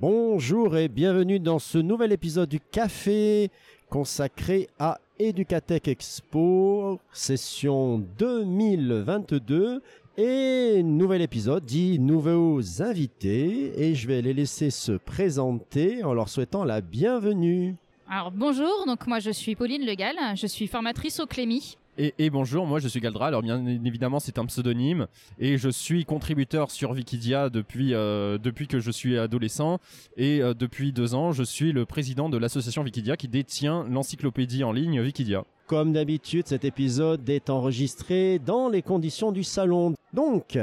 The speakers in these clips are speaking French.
Bonjour et bienvenue dans ce nouvel épisode du Café consacré à Educatech Expo, session 2022 et nouvel épisode dit nouveaux invités et je vais les laisser se présenter en leur souhaitant la bienvenue. Alors bonjour, donc moi je suis Pauline Legal, je suis formatrice au Clémy. Et, bonjour, moi je suis Galdra. Alors bien évidemment c'est un pseudonyme et je suis contributeur sur Wikidia depuis euh, que je suis adolescent et euh, depuis deux ans je suis le président de l'association Wikidia qui détient l'encyclopédie en ligne Wikidia. Comme d'habitude, cet épisode est enregistré dans les conditions du salon. Donc,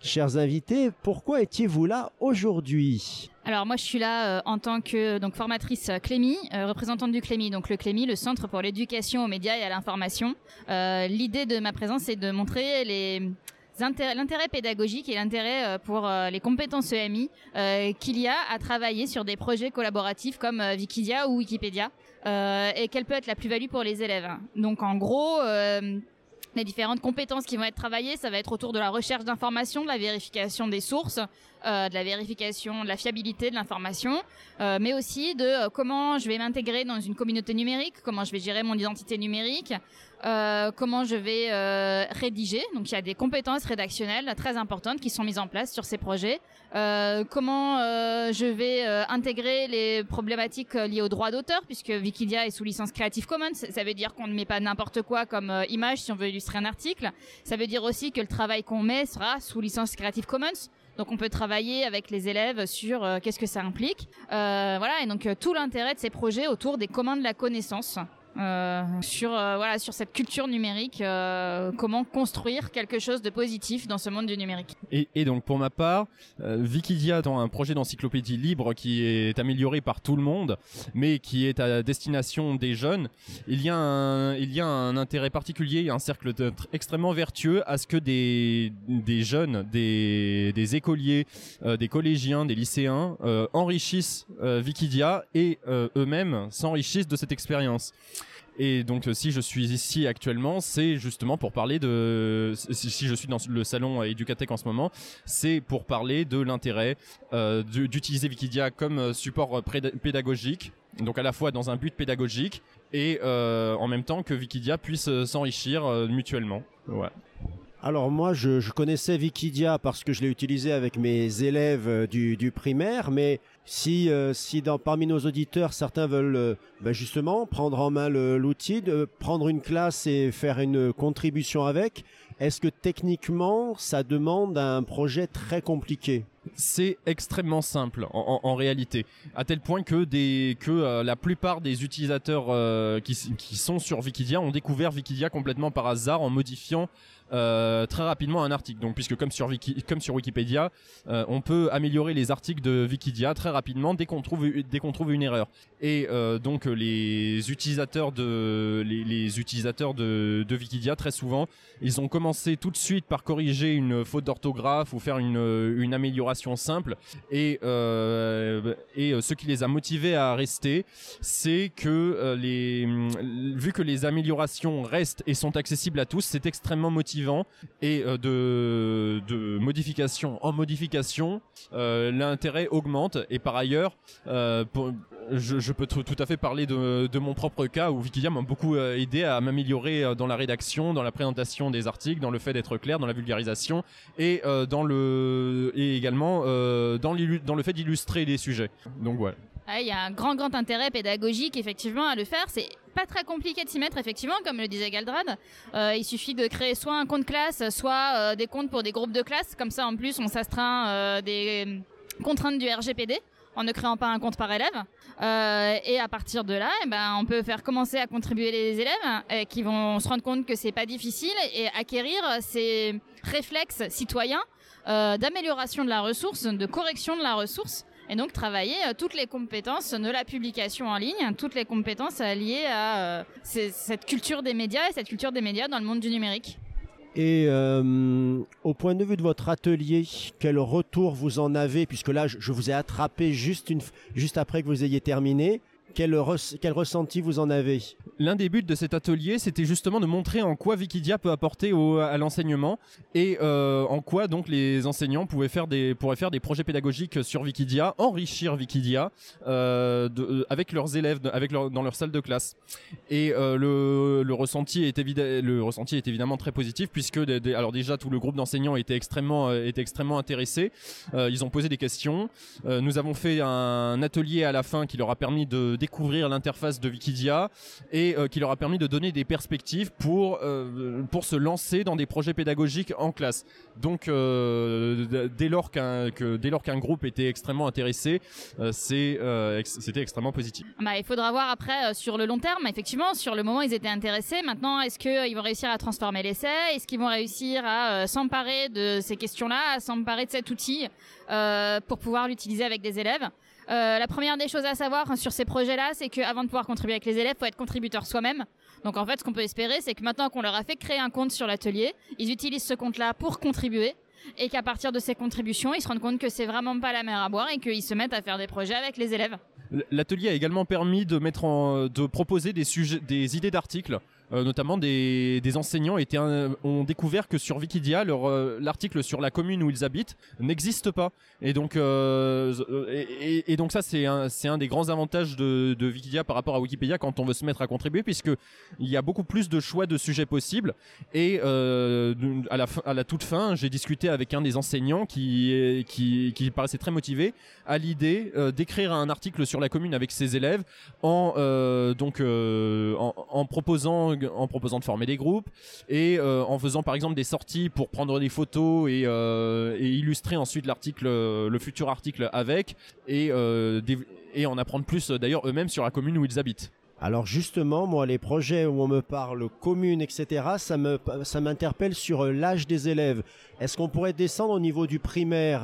chers invités, pourquoi étiez-vous là aujourd'hui? Alors moi je suis là euh, en tant que donc formatrice Clémy, euh, représentante du Clémy, donc le Clémy, le Centre pour l'éducation aux médias et à l'information. Euh, L'idée de ma présence c'est de montrer les l'intérêt pédagogique et l'intérêt pour les compétences EMI qu'il y a à travailler sur des projets collaboratifs comme Wikidia ou Wikipédia et quelle peut être la plus-value pour les élèves. Donc en gros les différentes compétences qui vont être travaillées, ça va être autour de la recherche d'informations, de la vérification des sources, euh, de la vérification de la fiabilité de l'information, euh, mais aussi de euh, comment je vais m'intégrer dans une communauté numérique, comment je vais gérer mon identité numérique, euh, comment je vais euh, rédiger. Donc il y a des compétences rédactionnelles très importantes qui sont mises en place sur ces projets. comment je vais intégrer les problématiques liées aux droits d'auteur, puisque Wikidia est sous licence Creative Commons. Ça veut dire qu'on ne met pas n'importe quoi comme image si on veut illustrer un article. Ça veut dire aussi que le travail qu'on met sera sous licence Creative Commons. Donc on peut travailler avec les élèves sur euh, qu'est-ce que ça implique. Euh, voilà, et donc euh, tout l'intérêt de ces projets autour des communs de la connaissance euh, sur euh, voilà sur cette culture numérique, euh, comment construire quelque chose de positif dans ce monde du numérique. Et, et donc pour ma part, Wikidia étant un projet d'encyclopédie libre qui est amélioré par tout le monde, mais qui est à destination des jeunes, il y a un il y a un intérêt particulier, un cercle extrêmement vertueux à ce que des des jeunes, des des écoliers, des collégiens, des lycéens enrichissent Wikidia et eux-mêmes s'enrichissent de cette expérience. Et donc si je suis ici actuellement, c'est justement pour parler de si, je suis dans le salon Educatech en ce moment, c'est pour parler de l'intérêt euh, d'utiliser Wikidia comme support pédagogique, donc à la fois dans un but pédagogique et euh, en même temps que Wikidia puisse euh, s'enrichir mutuellement. Alors moi, je, connaissais Wikidia parce que je l'ai utilisé avec mes élèves euh, du, primaire, mais si, euh, si dans, parmi nos auditeurs, certains veulent euh, ben justement prendre en main l'outil, prendre une classe et faire une contribution avec, est-ce que techniquement, ça demande un projet très compliqué? C'est extrêmement simple en, réalité, à tel point que euh, la plupart des utilisateurs euh, qui, sont sur Wikidia ont découvert Wikidia complètement par hasard en modifiant euh, très rapidement un article. Donc puisque comme sur Wikipédia, on peut améliorer les articles de Wikidia très rapidement dès qu'on trouve une erreur. Et donc les utilisateurs de les, Wikidia très souvent, ils ont commencé tout de suite par corriger une faute d'orthographe ou faire une amélioration simple et euh, euh, ce qui les a motivés à rester, c'est que euh, les vu que les améliorations restent et sont accessibles à tous, c'est extrêmement motivant. Et de de modification en modification, l'intérêt augmente. Et par ailleurs, je, peux tout à fait parler de, mon propre cas où Wikidia m'a beaucoup aidé à m'améliorer dans la rédaction, dans la présentation des articles, dans le fait d'être clair, dans la vulgarisation et dans le également euh, dans, le fait d'illustrer les sujets. Donc voilà. Il y a un grand grand intérêt pédagogique effectivement à le faire. C'est pas très compliqué de s'y mettre effectivement, comme le disait Galdrad. Euh, il suffit de créer soit un compte classe, soit euh, des comptes pour des groupes de classe. Comme ça, en plus, on s'astreint euh, des contraintes du RGPD en ne créant pas un compte par élève. Euh, et à partir de là, eh ben, on peut faire commencer à contribuer les élèves qui vont se rendre compte que c'est pas difficile et acquérir ces réflexes citoyens euh, d'amélioration de la ressource, de correction de la ressource. Et donc travailler euh, toutes les compétences de la publication en ligne, toutes les compétences liées à euh, cette culture des médias et cette culture des médias dans le monde du numérique. Et euh, au point de vue de votre atelier, quel retour vous en avez Puisque là, je, vous ai attrapé juste, une, juste après que vous ayez terminé? Quel, ressenti vous en avez? L'un des buts de cet atelier, c'était justement de montrer en quoi Wikidia peut apporter à l'enseignement et euh, en quoi donc les enseignants pouvaient faire des, pourraient faire des projets pédagogiques sur Wikidia, enrichir Wikidia euh, euh, avec leurs élèves, dans leur salle de classe. Et le, ressenti est évidemment très positif puisque alors déjà tout le groupe d'enseignants était extrêmement était extrêmement intéressé. ils ont posé des questions. nous avons fait un atelier à la fin qui leur a permis de découvrir l'interface de Wikidia et euh, qui leur a permis de donner des perspectives pour, euh, pour se lancer dans des projets pédagogiques en classe. Donc euh, dès lors qu'un dès lors qu'un groupe était extrêmement intéressé, c'est c'était extrêmement positif. Bah, il faudra voir après sur le long terme. Effectivement, sur le moment ils étaient intéressés. Maintenant, est-ce qu'ils vont réussir à transformer l'essai? Est-ce qu'ils vont réussir à s'emparer de ces questions-là, à s'emparer de cet outil pour pouvoir l'utiliser avec des élèves? Euh, la première des choses à savoir sur ces projets-là, c'est qu'avant de pouvoir contribuer avec les élèves, faut être contributeur soi-même. Donc en fait, ce qu'on peut espérer, c'est que maintenant qu'on leur a fait créer un compte sur l'atelier, ils utilisent ce compte-là pour contribuer et qu'à partir de ces contributions, ils se rendent compte que c'est vraiment pas la mer à boire et qu'ils se mettent à faire des projets avec les élèves. L'atelier a également permis de mettre en, de proposer des sujets, des idées d'articles notamment des, enseignants étaient ont découvert que sur Wikidia, euh, l'article sur la commune où ils habitent n'existe pas. Et donc, euh, et, donc ça, c'est un, un des grands avantages de, Wikidia par rapport à Wikipédia quand on veut se mettre à contribuer, puisque il y a beaucoup plus de choix de sujets possibles. Et à, la à la toute fin, j'ai discuté avec un des enseignants qui, qui, qui paraissait très motivé à l'idée d'écrire un article sur la commune avec ses élèves en, donc, en proposant en proposant de former des groupes et euh, en faisant par exemple des sorties pour prendre des photos et, euh, illustrer ensuite l'article, euh, le futur article avec et, et en apprendre plus d'ailleurs eux-mêmes sur la commune où ils habitent. Alors justement, moi, les projets où on me parle commune, etc., ça m'interpelle sur l'âge des élèves. Est-ce qu'on pourrait descendre au niveau du primaire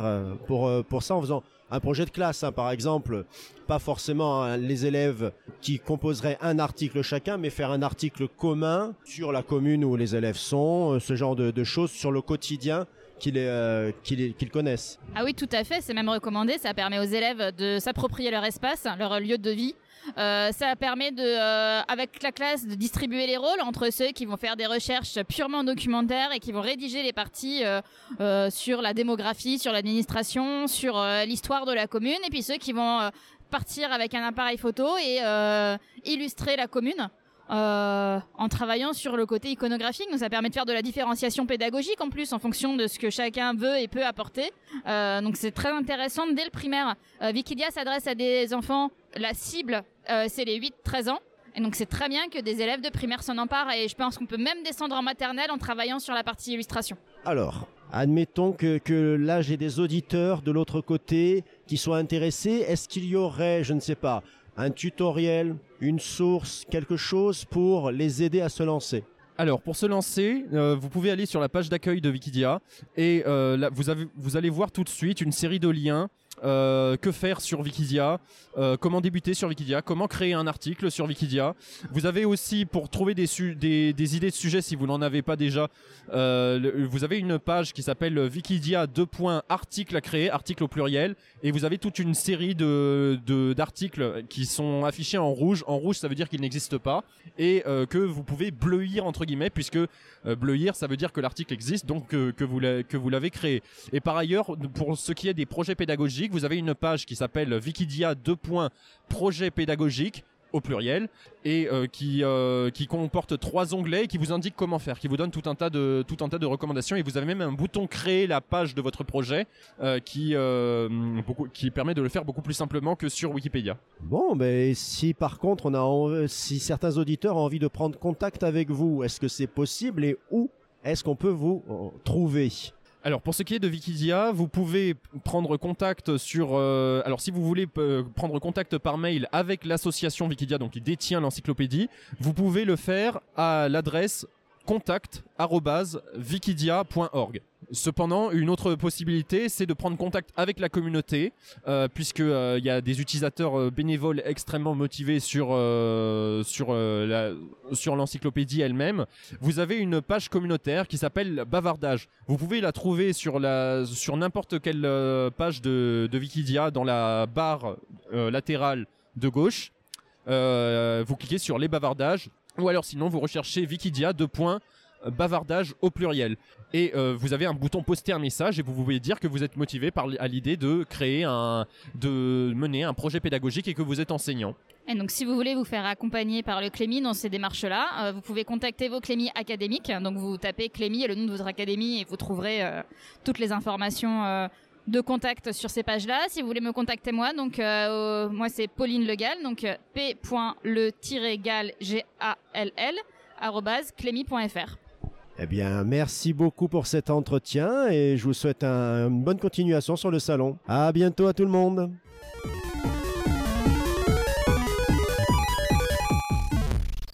pour pour ça en faisant un projet de classe, hein, par exemple, pas forcément hein, les élèves qui composeraient un article chacun, mais faire un article commun sur la commune où les élèves sont, euh, ce genre de, choses sur le quotidien euh, qu'ils connaissent. Ah oui, tout à fait, c'est même recommandé, ça permet aux élèves de s'approprier leur espace, leur lieu de vie, euh, ça permet de, euh, avec la classe, de distribuer les rôles entre ceux qui vont faire des recherches purement documentaires et qui vont rédiger les parties euh, sur la démographie, sur l'administration, sur l'histoire de la commune, et puis ceux qui vont partir avec un appareil photo et illustrer la commune. Euh, en travaillant sur le côté iconographique. Donc ça permet de faire de la différenciation pédagogique en plus en fonction de ce que chacun veut et peut apporter. Euh, donc c'est très intéressant dès le primaire. Euh, Wikidia s'adresse à des enfants, la cible c'est les 8-13 ans. Et donc c'est très bien que des élèves de primaire s'en emparent et je pense qu'on peut même descendre en maternelle en travaillant sur la partie illustration. Alors, admettons que, que là j'ai des auditeurs de l'autre côté qui soient intéressés. Est-ce qu'il y aurait, je ne sais pas, un tutoriel, une source, quelque chose pour les aider à se lancer. Alors pour se lancer, euh, vous pouvez aller sur la page d'accueil de Wikidia et euh, vous allez voir tout de suite une série de liens euh, que faire sur Wikidia, euh, comment débuter sur Wikidia, comment créer un article sur Wikidia. Vous avez aussi, pour trouver des, idées de sujets si vous n'en avez pas déjà, euh, vous avez une page qui s'appelle Wikidia 2. articles à créer, articles au pluriel, et vous avez toute une série de d'articles qui sont affichés en rouge. En rouge, ça veut dire qu'ils n'existent pas et que vous pouvez bleuir entre guillemets, puisque bleuir, ça veut dire que l'article existe, donc que vous que vous l'avez créé. Et par ailleurs, pour ce qui est des projets pédagogiques vous avez une page qui s'appelle Wikidia 2. Projet pédagogique au pluriel et euh, qui euh, qui comporte trois onglets et qui vous indique comment faire, qui vous donne tout un tas de recommandations et vous avez même un bouton créer la page de votre projet euh, qui qui permet de le faire beaucoup plus simplement que sur Wikipédia. Bon, mais si par contre on a si certains auditeurs ont envie de prendre contact avec vous, est-ce que c'est possible et où est-ce qu'on peut vous trouver? Alors pour ce qui est de Wikidia, vous pouvez prendre contact sur. Euh, alors si vous voulez euh, prendre contact par mail avec l'association Wikidia, donc qui détient l'encyclopédie, vous pouvez le faire à l'adresse contact@wikidia.org. Cependant, une autre possibilité, c'est de prendre contact avec la communauté, euh, puisque il y a des utilisateurs bénévoles extrêmement motivés sur la, sur l'encyclopédie elle-même. Vous avez une page communautaire qui s'appelle Bavardage. Vous pouvez la trouver sur n'importe quelle page de, de Wikidia dans la barre latérale de gauche. euh, vous cliquez sur les bavardages, ou alors sinon vous recherchez Wikidia, deux points, euh, bavardage au pluriel. Et euh, vous avez un bouton poster un message et vous pouvez dire que vous êtes motivé par à l'idée de créer un, de mener un projet pédagogique et que vous êtes enseignant. Et donc, si vous voulez vous faire accompagner par le Clémy dans ces démarches-là, euh, vous pouvez contacter vos Clémy académiques. Donc, vous tapez Clémy et le nom de votre académie et vous trouverez toutes les informations de contact sur ces pages-là. Si vous voulez me contacter moi, donc euh, moi c'est Pauline Legal, donc euh, p.le-gal g a l l clémy.fr. Eh bien, merci beaucoup pour cet entretien et je vous souhaite un- une bonne continuation sur le salon. À bientôt à tout le monde.